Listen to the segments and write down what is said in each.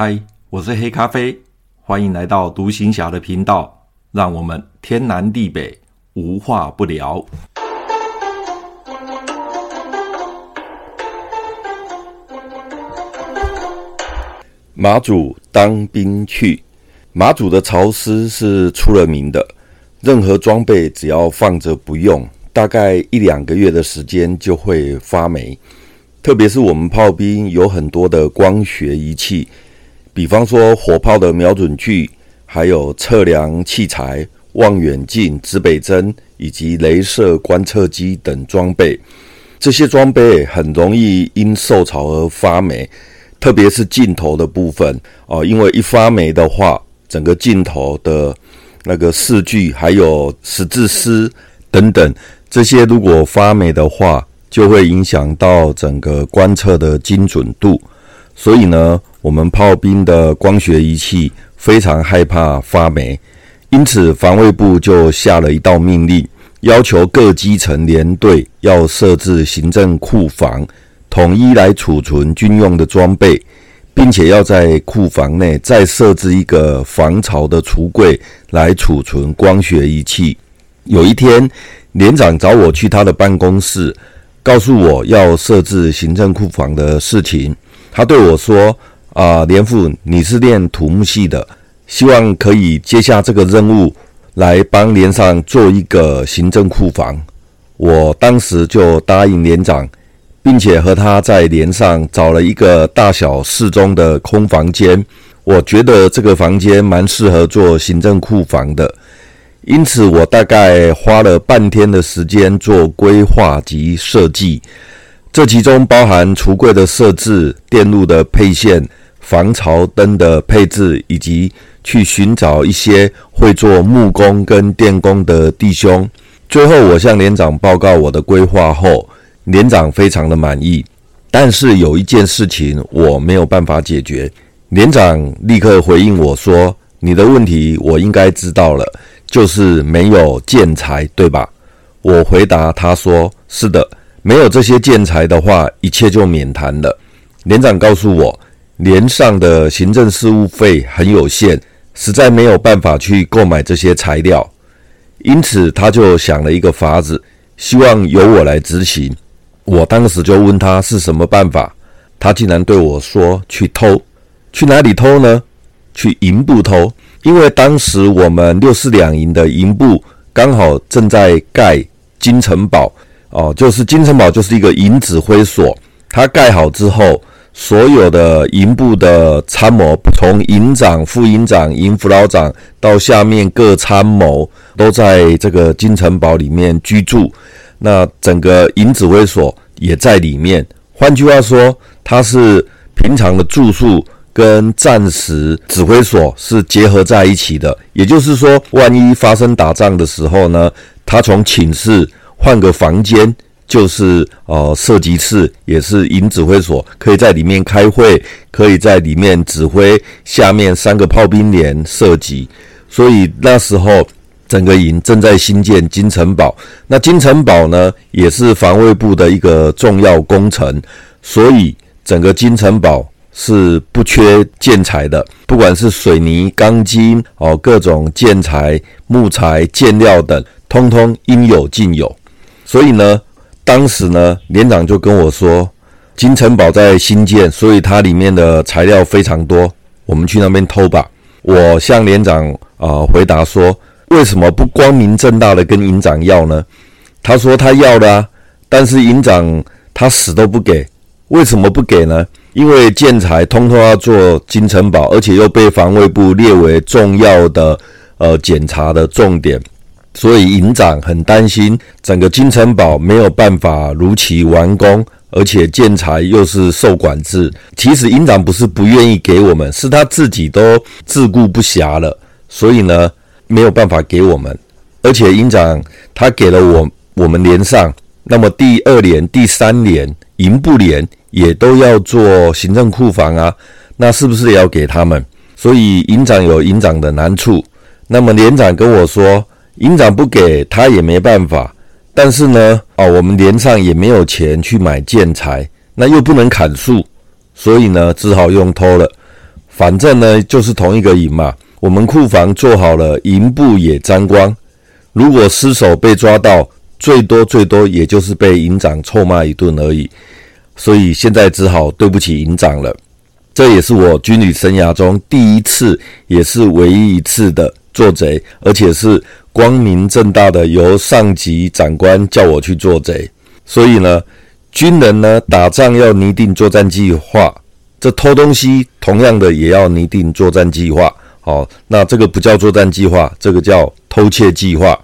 嗨，我是黑咖啡，欢迎来到独行侠的频道，让我们天南地北无话不聊。马祖当兵去，马祖的潮湿是出了名的，任何装备只要放着不用，大概一两个月的时间就会发霉。特别是我们炮兵有很多的光学仪器。比方说火炮的瞄准具，还有测量器材、望远镜、指北针以及镭射观测机等装备，这些装备很容易因受潮而发霉，特别是镜头的部分哦，因为一发霉的话，整个镜头的那个视距还有十字丝等等这些如果发霉的话，就会影响到整个观测的精准度，所以呢。我们炮兵的光学仪器非常害怕发霉，因此防卫部就下了一道命令，要求各基层连队要设置行政库房，统一来储存军用的装备，并且要在库房内再设置一个防潮的橱柜来储存光学仪器。有一天，连长找我去他的办公室，告诉我要设置行政库房的事情。他对我说。啊，连副，你是练土木系的，希望可以接下这个任务，来帮连上做一个行政库房。我当时就答应连长，并且和他在连上找了一个大小适中的空房间。我觉得这个房间蛮适合做行政库房的，因此我大概花了半天的时间做规划及设计。这其中包含橱柜的设置、电路的配线。防潮灯的配置，以及去寻找一些会做木工跟电工的弟兄。最后，我向连长报告我的规划后，连长非常的满意。但是有一件事情我没有办法解决。连长立刻回应我说：“你的问题我应该知道了，就是没有建材，对吧？”我回答他说：“是的，没有这些建材的话，一切就免谈了。”连长告诉我。连上的行政事务费很有限，实在没有办法去购买这些材料，因此他就想了一个法子，希望由我来执行。我当时就问他是什么办法，他竟然对我说：“去偷，去哪里偷呢？去营部偷，因为当时我们六四两营的营部刚好正在盖金城堡，哦，就是金城堡就是一个营指挥所，它盖好之后。”所有的营部的参谋，从营长、副营长、营辅导长到下面各参谋，都在这个金城堡里面居住。那整个营指挥所也在里面。换句话说，它是平常的住宿跟战时指挥所是结合在一起的。也就是说，万一发生打仗的时候呢，他从寝室换个房间。就是呃，射击室也是营指挥所，可以在里面开会，可以在里面指挥下面三个炮兵连射击。所以那时候整个营正在新建金城堡，那金城堡呢也是防卫部的一个重要工程，所以整个金城堡是不缺建材的，不管是水泥、钢筋哦，各种建材、木材、建料等，通通应有尽有。所以呢。当时呢，连长就跟我说，金城堡在新建，所以它里面的材料非常多，我们去那边偷吧。我向连长啊、回答说，为什么不光明正大的跟营长要呢？他说他要的啊，但是营长他死都不给，为什么不给呢？因为建材通通要做金城堡，而且又被防卫部列为重要的呃检查的重点。所以营长很担心整个金城堡没有办法如期完工，而且建材又是受管制。其实营长不是不愿意给我们，是他自己都自顾不暇了，所以呢没有办法给我们。而且营长他给了我我们连上，那么第二连、第三连营部连也都要做行政库房啊，那是不是也要给他们？所以营长有营长的难处。那么连长跟我说。营长不给他也没办法，但是呢，哦，我们连上也没有钱去买建材，那又不能砍树，所以呢，只好用偷了。反正呢就是同一个营嘛。我们库房做好了，营部也沾光。如果失手被抓到，最多最多也就是被营长臭骂一顿而已。所以现在只好对不起营长了。这也是我军旅生涯中第一次，也是唯一一次的做贼，而且是光明正大的由上级长官叫我去做贼。所以呢，军人呢打仗要拟定作战计划，这偷东西同样的也要拟定作战计划。好，那这个不叫作战计划，这个叫偷窃计划。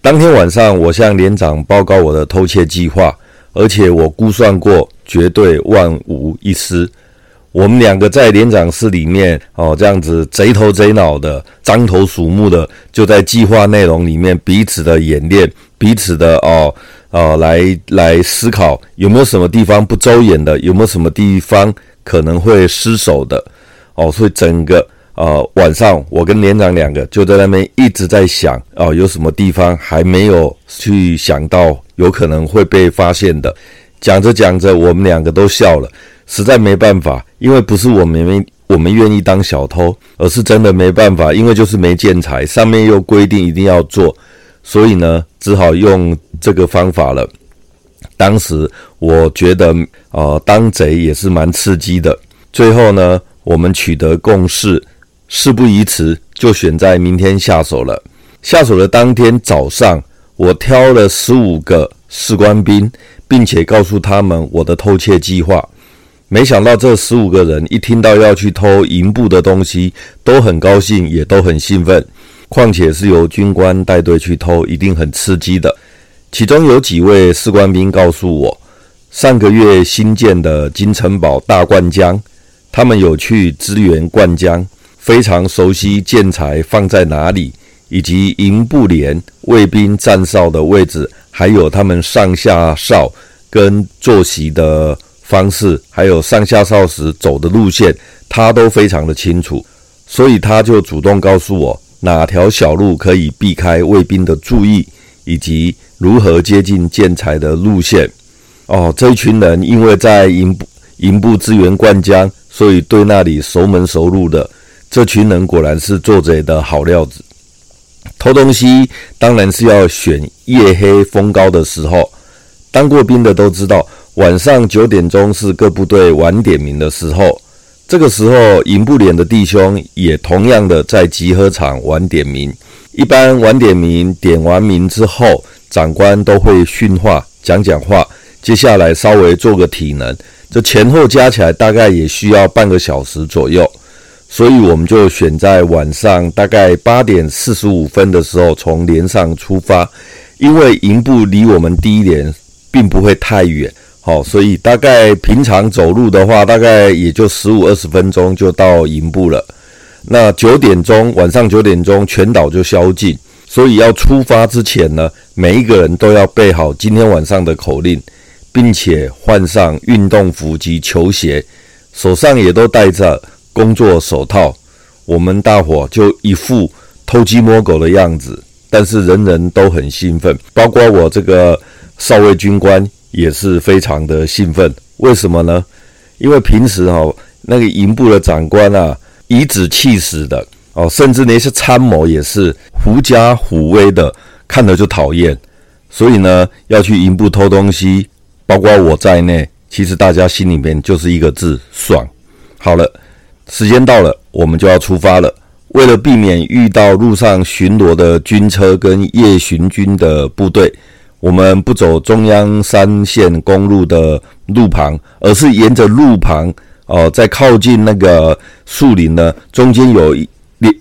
当天晚上，我向连长报告我的偷窃计划，而且我估算过，绝对万无一失。我们两个在连长室里面哦，这样子贼头贼脑的，獐头鼠目的，就在计划内容里面彼此的演练，彼此的哦哦来来思考有没有什么地方不周延的，有没有什么地方可能会失手的哦，所以整个呃晚上我跟连长两个就在那边一直在想哦，有什么地方还没有去想到有可能会被发现的。讲着讲着，我们两个都笑了。实在没办法，因为不是我们没我们愿意当小偷，而是真的没办法，因为就是没建材，上面又规定一定要做，所以呢，只好用这个方法了。当时我觉得，呃，当贼也是蛮刺激的。最后呢，我们取得共识，事不宜迟，就选在明天下手了。下手的当天早上，我挑了十五个士官兵，并且告诉他们我的偷窃计划。没想到这十五个人一听到要去偷营部的东西，都很高兴，也都很兴奋。况且是由军官带队去偷，一定很刺激的。其中有几位士官兵告诉我，上个月新建的金城堡大灌江，他们有去支援灌江，非常熟悉建材放在哪里，以及营部连卫兵站哨的位置，还有他们上下哨跟坐席的。方式还有上下哨时走的路线，他都非常的清楚，所以他就主动告诉我哪条小路可以避开卫兵的注意，以及如何接近建材的路线。哦，这一群人因为在营部营部支援灌浆，所以对那里熟门熟路的。这群人果然是做贼的好料子。偷东西当然是要选夜黑风高的时候，当过兵的都知道。晚上九点钟是各部队晚点名的时候，这个时候营部连的弟兄也同样的在集合场晚点名。一般晚点名，点完名之后，长官都会训话、讲讲话，接下来稍微做个体能，这前后加起来大概也需要半个小时左右。所以我们就选在晚上大概八点四十五分的时候从连上出发，因为营部离我们第一连并不会太远。好，所以大概平常走路的话，大概也就十五二十分钟就到营部了。那九点钟，晚上九点钟，全岛就宵禁，所以要出发之前呢，每一个人都要备好今天晚上的口令，并且换上运动服及球鞋，手上也都戴着工作手套。我们大伙就一副偷鸡摸狗的样子，但是人人都很兴奋，包括我这个少尉军官。也是非常的兴奋，为什么呢？因为平时哈、哦、那个营部的长官啊，颐指气使的哦，甚至那些参谋也是狐假虎威的，看了就讨厌。所以呢，要去营部偷东西，包括我在内，其实大家心里面就是一个字：爽。好了，时间到了，我们就要出发了。为了避免遇到路上巡逻的军车跟夜巡军的部队。我们不走中央三线公路的路旁，而是沿着路旁哦，在靠近那个树林呢，中间有一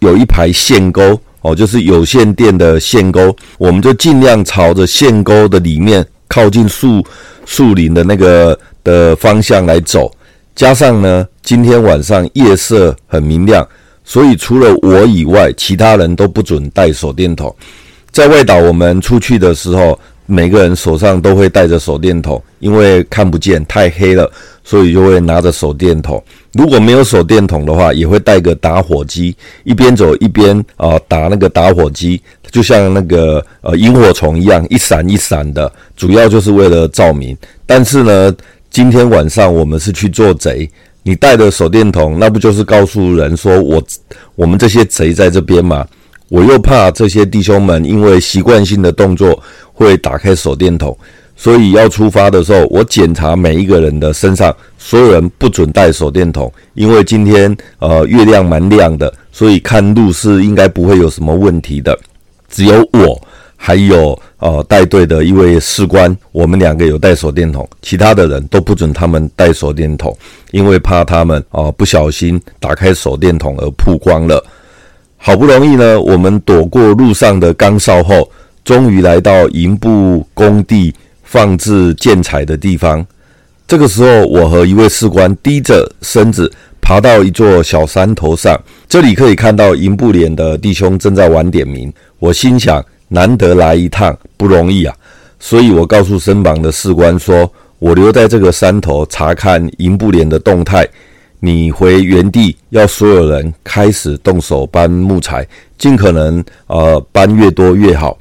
有一排线沟哦，就是有线电的线沟，我们就尽量朝着线沟的里面靠近树树林的那个的方向来走。加上呢，今天晚上夜色很明亮，所以除了我以外，其他人都不准带手电筒。在外岛，我们出去的时候。每个人手上都会带着手电筒，因为看不见，太黑了，所以就会拿着手电筒。如果没有手电筒的话，也会带个打火机，一边走一边啊、打那个打火机，就像那个呃萤火虫一样，一闪一闪的，主要就是为了照明。但是呢，今天晚上我们是去做贼，你带的手电筒，那不就是告诉人说我我们这些贼在这边吗？我又怕这些弟兄们因为习惯性的动作会打开手电筒，所以要出发的时候，我检查每一个人的身上，所有人不准带手电筒，因为今天呃月亮蛮亮的，所以看路是应该不会有什么问题的。只有我还有呃带队的一位士官，我们两个有带手电筒，其他的人都不准他们带手电筒，因为怕他们啊、呃、不小心打开手电筒而曝光了。好不容易呢，我们躲过路上的岗哨后，终于来到营部工地放置建材的地方。这个时候，我和一位士官低着身子爬到一座小山头上，这里可以看到营部连的弟兄正在晚点名。我心想，难得来一趟，不容易啊，所以我告诉身旁的士官说：“我留在这个山头查看营部连的动态。”你回原地，要所有人开始动手搬木材，尽可能呃搬越多越好。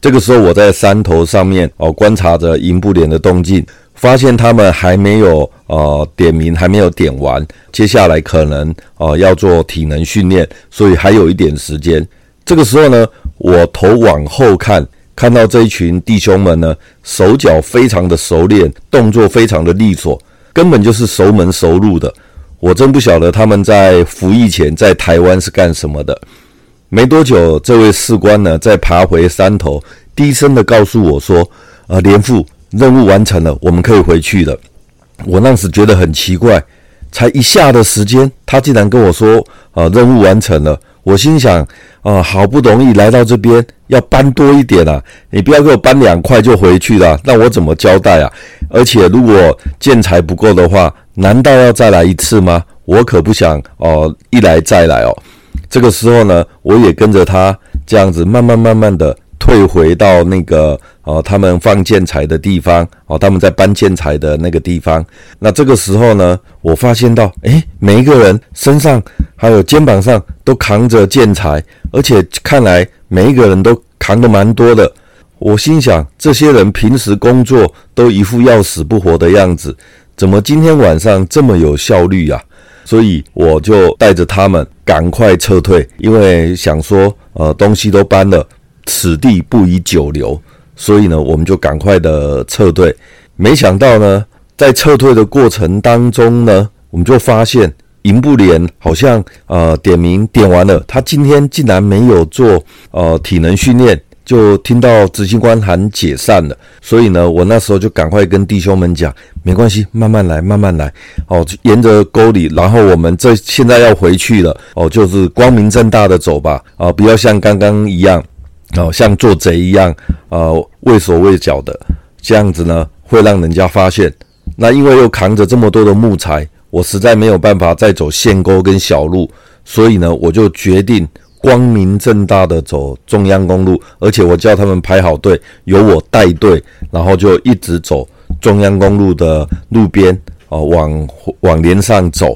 这个时候，我在山头上面哦、观察着营部连的动静，发现他们还没有呃点名，还没有点完。接下来可能呃要做体能训练，所以还有一点时间。这个时候呢，我头往后看，看到这一群弟兄们呢，手脚非常的熟练，动作非常的利索，根本就是熟门熟路的。我真不晓得他们在服役前在台湾是干什么的。没多久，这位士官呢，在爬回山头，低声的告诉我说：“呃，连副任务完成了，我们可以回去了。”我那时觉得很奇怪，才一下的时间，他竟然跟我说：“呃，任务完成了。”我心想：“啊、好不容易来到这边，要搬多一点啊！你不要给我搬两块就回去了，那我怎么交代啊？而且如果建材不够的话。”难道要再来一次吗？我可不想哦，一来再来哦。这个时候呢，我也跟着他这样子慢慢慢慢的退回到那个哦，他们放建材的地方哦，他们在搬建材的那个地方。那这个时候呢，我发现到，诶，每一个人身上还有肩膀上都扛着建材，而且看来每一个人都扛得蛮多的。我心想，这些人平时工作都一副要死不活的样子。怎么今天晚上这么有效率啊？所以我就带着他们赶快撤退，因为想说，呃，东西都搬了，此地不宜久留，所以呢，我们就赶快的撤退。没想到呢，在撤退的过程当中呢，我们就发现营部连好像呃点名点完了，他今天竟然没有做呃体能训练。就听到执行官喊解散了，所以呢，我那时候就赶快跟弟兄们讲，没关系，慢慢来，慢慢来，哦，沿着沟里，然后我们这现在要回去了，哦，就是光明正大的走吧，啊，不要像刚刚一样，哦，像做贼一样，呃，畏手畏脚的，这样子呢，会让人家发现。那因为又扛着这么多的木材，我实在没有办法再走线沟跟小路，所以呢，我就决定。光明正大的走中央公路，而且我叫他们排好队，由我带队，然后就一直走中央公路的路边，哦，往往连上走。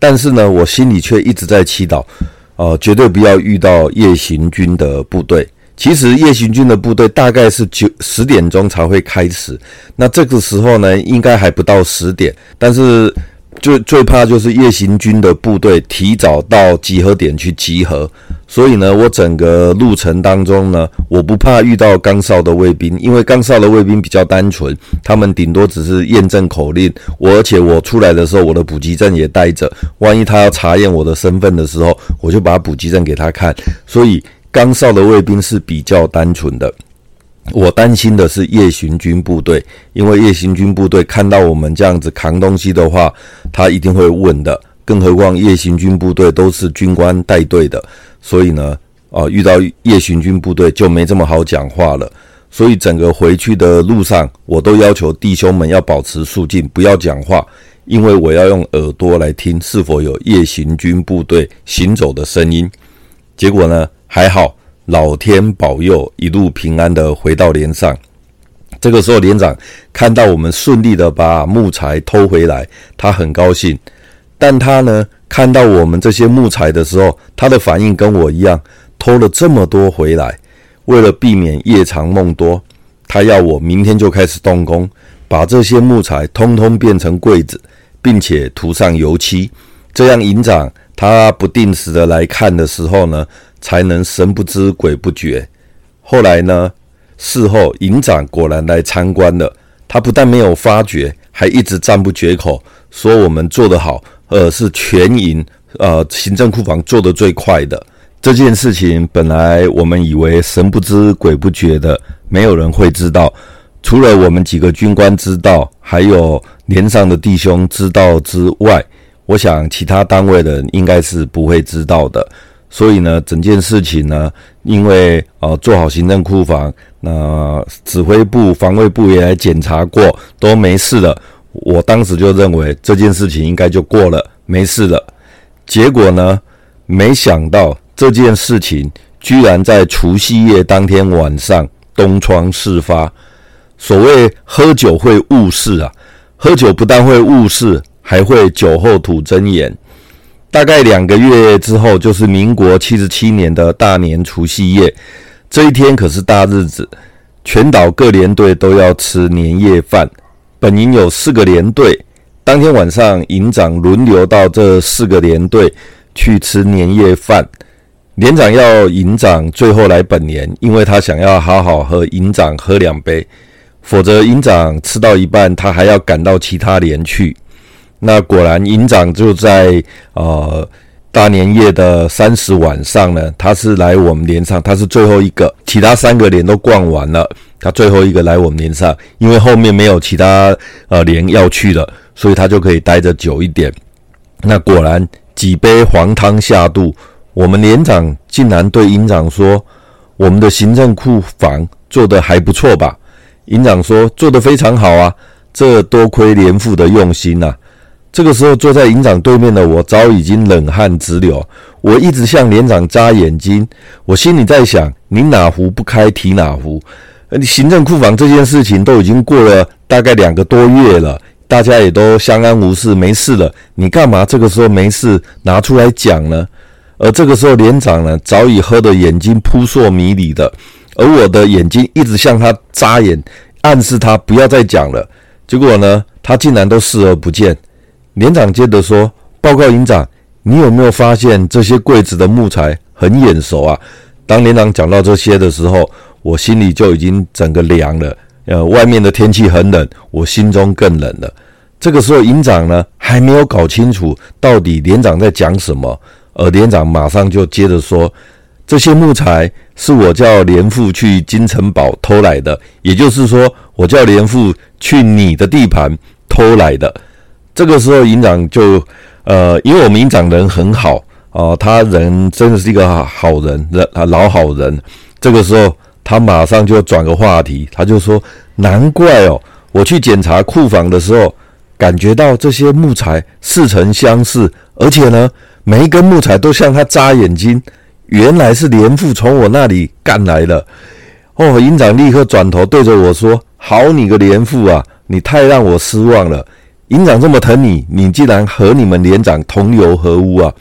但是呢，我心里却一直在祈祷，呃，绝对不要遇到夜行军的部队。其实夜行军的部队大概是九十点钟才会开始，那这个时候呢，应该还不到十点，但是。最最怕就是夜行军的部队提早到集合点去集合，所以呢，我整个路程当中呢，我不怕遇到岗哨的卫兵，因为岗哨的卫兵比较单纯，他们顶多只是验证口令。我而且我出来的时候，我的补给证也带着，万一他要查验我的身份的时候，我就把补给证给他看。所以岗哨的卫兵是比较单纯的。我担心的是夜行军部队，因为夜行军部队看到我们这样子扛东西的话，他一定会问的。更何况夜行军部队都是军官带队的，所以呢，啊，遇到夜行军部队就没这么好讲话了。所以整个回去的路上，我都要求弟兄们要保持肃静，不要讲话，因为我要用耳朵来听是否有夜行军部队行走的声音。结果呢，还好。老天保佑，一路平安的回到连上。这个时候，连长看到我们顺利的把木材偷回来，他很高兴。但他呢，看到我们这些木材的时候，他的反应跟我一样，偷了这么多回来。为了避免夜长梦多，他要我明天就开始动工，把这些木材通通变成柜子，并且涂上油漆，这样营长他不定时的来看的时候呢，才能神不知鬼不觉。后来呢，事后营长果然来参观了，他不但没有发觉，还一直赞不绝口，说我们做得好，呃，是全营呃行政库房做得最快的。这件事情本来我们以为神不知鬼不觉的，没有人会知道，除了我们几个军官知道，还有连上的弟兄知道之外，我想其他单位的人应该是不会知道的。所以呢，整件事情呢，因为呃做好行政库房，那、指挥部、防卫部也来检查过，都没事了。我当时就认为这件事情应该就过了，没事了。结果呢，没想到。这件事情居然在除夕夜当天晚上东窗事发。所谓喝酒会误事啊，喝酒不但会误事，还会酒后吐真言。大概两个月之后，就是民国七十七年的大年除夕夜，这一天可是大日子，全岛各连队都要吃年夜饭。本营有四个连队，当天晚上营长轮流到这四个连队去吃年夜饭。连长要营长最后来本连，因为他想要好好和营长喝两杯，否则营长吃到一半，他还要赶到其他连去。那果然，营长就在呃大年夜的三十晚上呢，他是来我们连上，他是最后一个，其他三个连都逛完了，他最后一个来我们连上，因为后面没有其他呃连要去了，所以他就可以待着久一点。那果然几杯黄汤下肚。我们连长竟然对营长说：“我们的行政库房做得还不错吧？”营长说：“做得非常好啊，这多亏连副的用心呐。”这个时候，坐在营长对面的我早已经冷汗直流，我一直向连长眨眼睛，我心里在想：你哪壶不开提哪壶？你行政库房这件事情都已经过了大概两个多月了，大家也都相安无事，没事了，你干嘛这个时候没事拿出来讲呢？而这个时候，连长呢早已喝得眼睛扑朔迷离的，而我的眼睛一直向他眨眼，暗示他不要再讲了。结果呢，他竟然都视而不见。连长接着说：“报告营长，你有没有发现这些柜子的木材很眼熟啊？”当连长讲到这些的时候，我心里就已经整个凉了。呃，外面的天气很冷，我心中更冷了。这个时候，营长呢还没有搞清楚到底连长在讲什么。而连长马上就接着说：“这些木材是我叫连副去金城堡偷来的，也就是说，我叫连副去你的地盘偷来的。”这个时候，营长就呃，因为我们营长人很好啊、呃，他人真的是一个好人，人啊老好人。这个时候，他马上就转个话题，他就说：“难怪哦，我去检查库房的时候，感觉到这些木材似曾相识，而且呢。”每一根木材都向他眨眼睛，原来是连副从我那里干来的。哦，营长立刻转头对着我说：“好你个连副啊，你太让我失望了。营长这么疼你，你竟然和你们连长同流合污啊！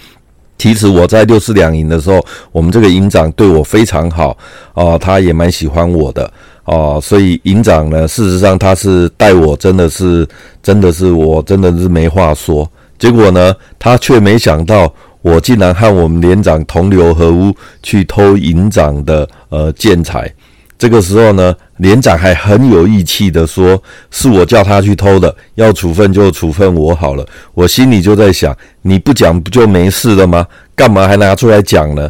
其实我在六四两营的时候，我们这个营长对我非常好啊，他也蛮喜欢我的啊，所以营长呢，事实上他是待我真的是，真的是我真的是没话说。”结果呢，他却没想到我竟然和我们连长同流合污，去偷营长的呃建材。这个时候呢，连长还很有义气的说：“是我叫他去偷的，要处分就处分我好了。”我心里就在想：你不讲不就没事了吗？干嘛还拿出来讲呢？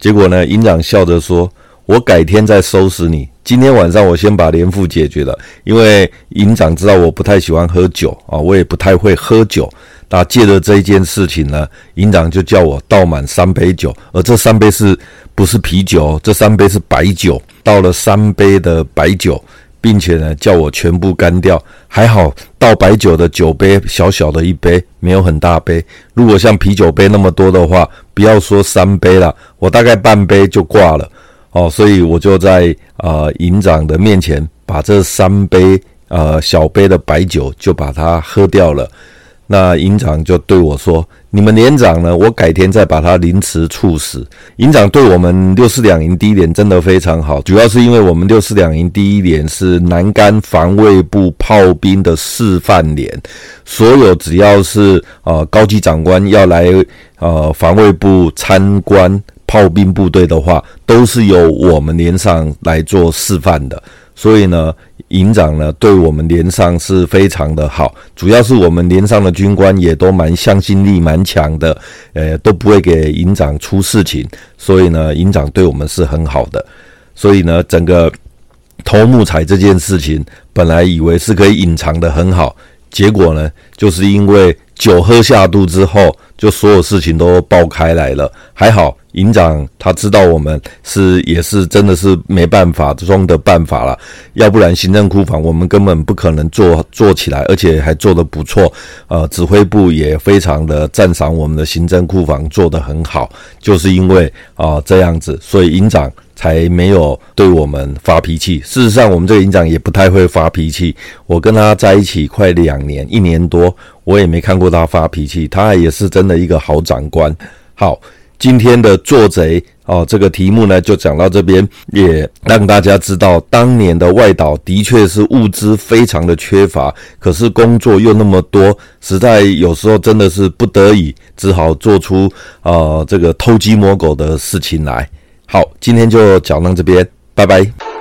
结果呢，营长笑着说：“我改天再收拾你。今天晚上我先把连副解决了，因为营长知道我不太喜欢喝酒啊，我也不太会喝酒。”那借着这一件事情呢，营长就叫我倒满三杯酒，而这三杯是不是啤酒？这三杯是白酒，倒了三杯的白酒，并且呢叫我全部干掉。还好倒白酒的酒杯小小的一杯，没有很大杯。如果像啤酒杯那么多的话，不要说三杯了，我大概半杯就挂了。哦，所以我就在呃营长的面前把这三杯呃小杯的白酒就把它喝掉了。那营长就对我说：“你们连长呢？我改天再把他凌迟处死。”营长对我们六四两营第一连真的非常好，主要是因为我们六四两营第一连是南竿防卫部炮兵的示范连，所有只要是呃高级长官要来呃防卫部参观炮兵部队的话，都是由我们连上来做示范的。所以呢，营长呢对我们连上是非常的好，主要是我们连上的军官也都蛮向心力蛮强的，呃，都不会给营长出事情，所以呢，营长对我们是很好的。所以呢，整个偷木材这件事情，本来以为是可以隐藏的很好，结果呢，就是因为酒喝下肚之后，就所有事情都爆开来了。还好。营长他知道我们是也是真的是没办法中的办法了，要不然行政库房我们根本不可能做做起来，而且还做得不错。呃，指挥部也非常的赞赏我们的行政库房做得很好，就是因为啊、这样子，所以营长才没有对我们发脾气。事实上，我们这个营长也不太会发脾气。我跟他在一起快两年，一年多，我也没看过他发脾气。他也是真的一个好长官。好。今天的做贼哦，这个题目呢就讲到这边，也让大家知道，当年的外岛的确是物资非常的缺乏，可是工作又那么多，实在有时候真的是不得已，只好做出呃这个偷鸡摸狗的事情来。好，今天就讲到这边，拜拜。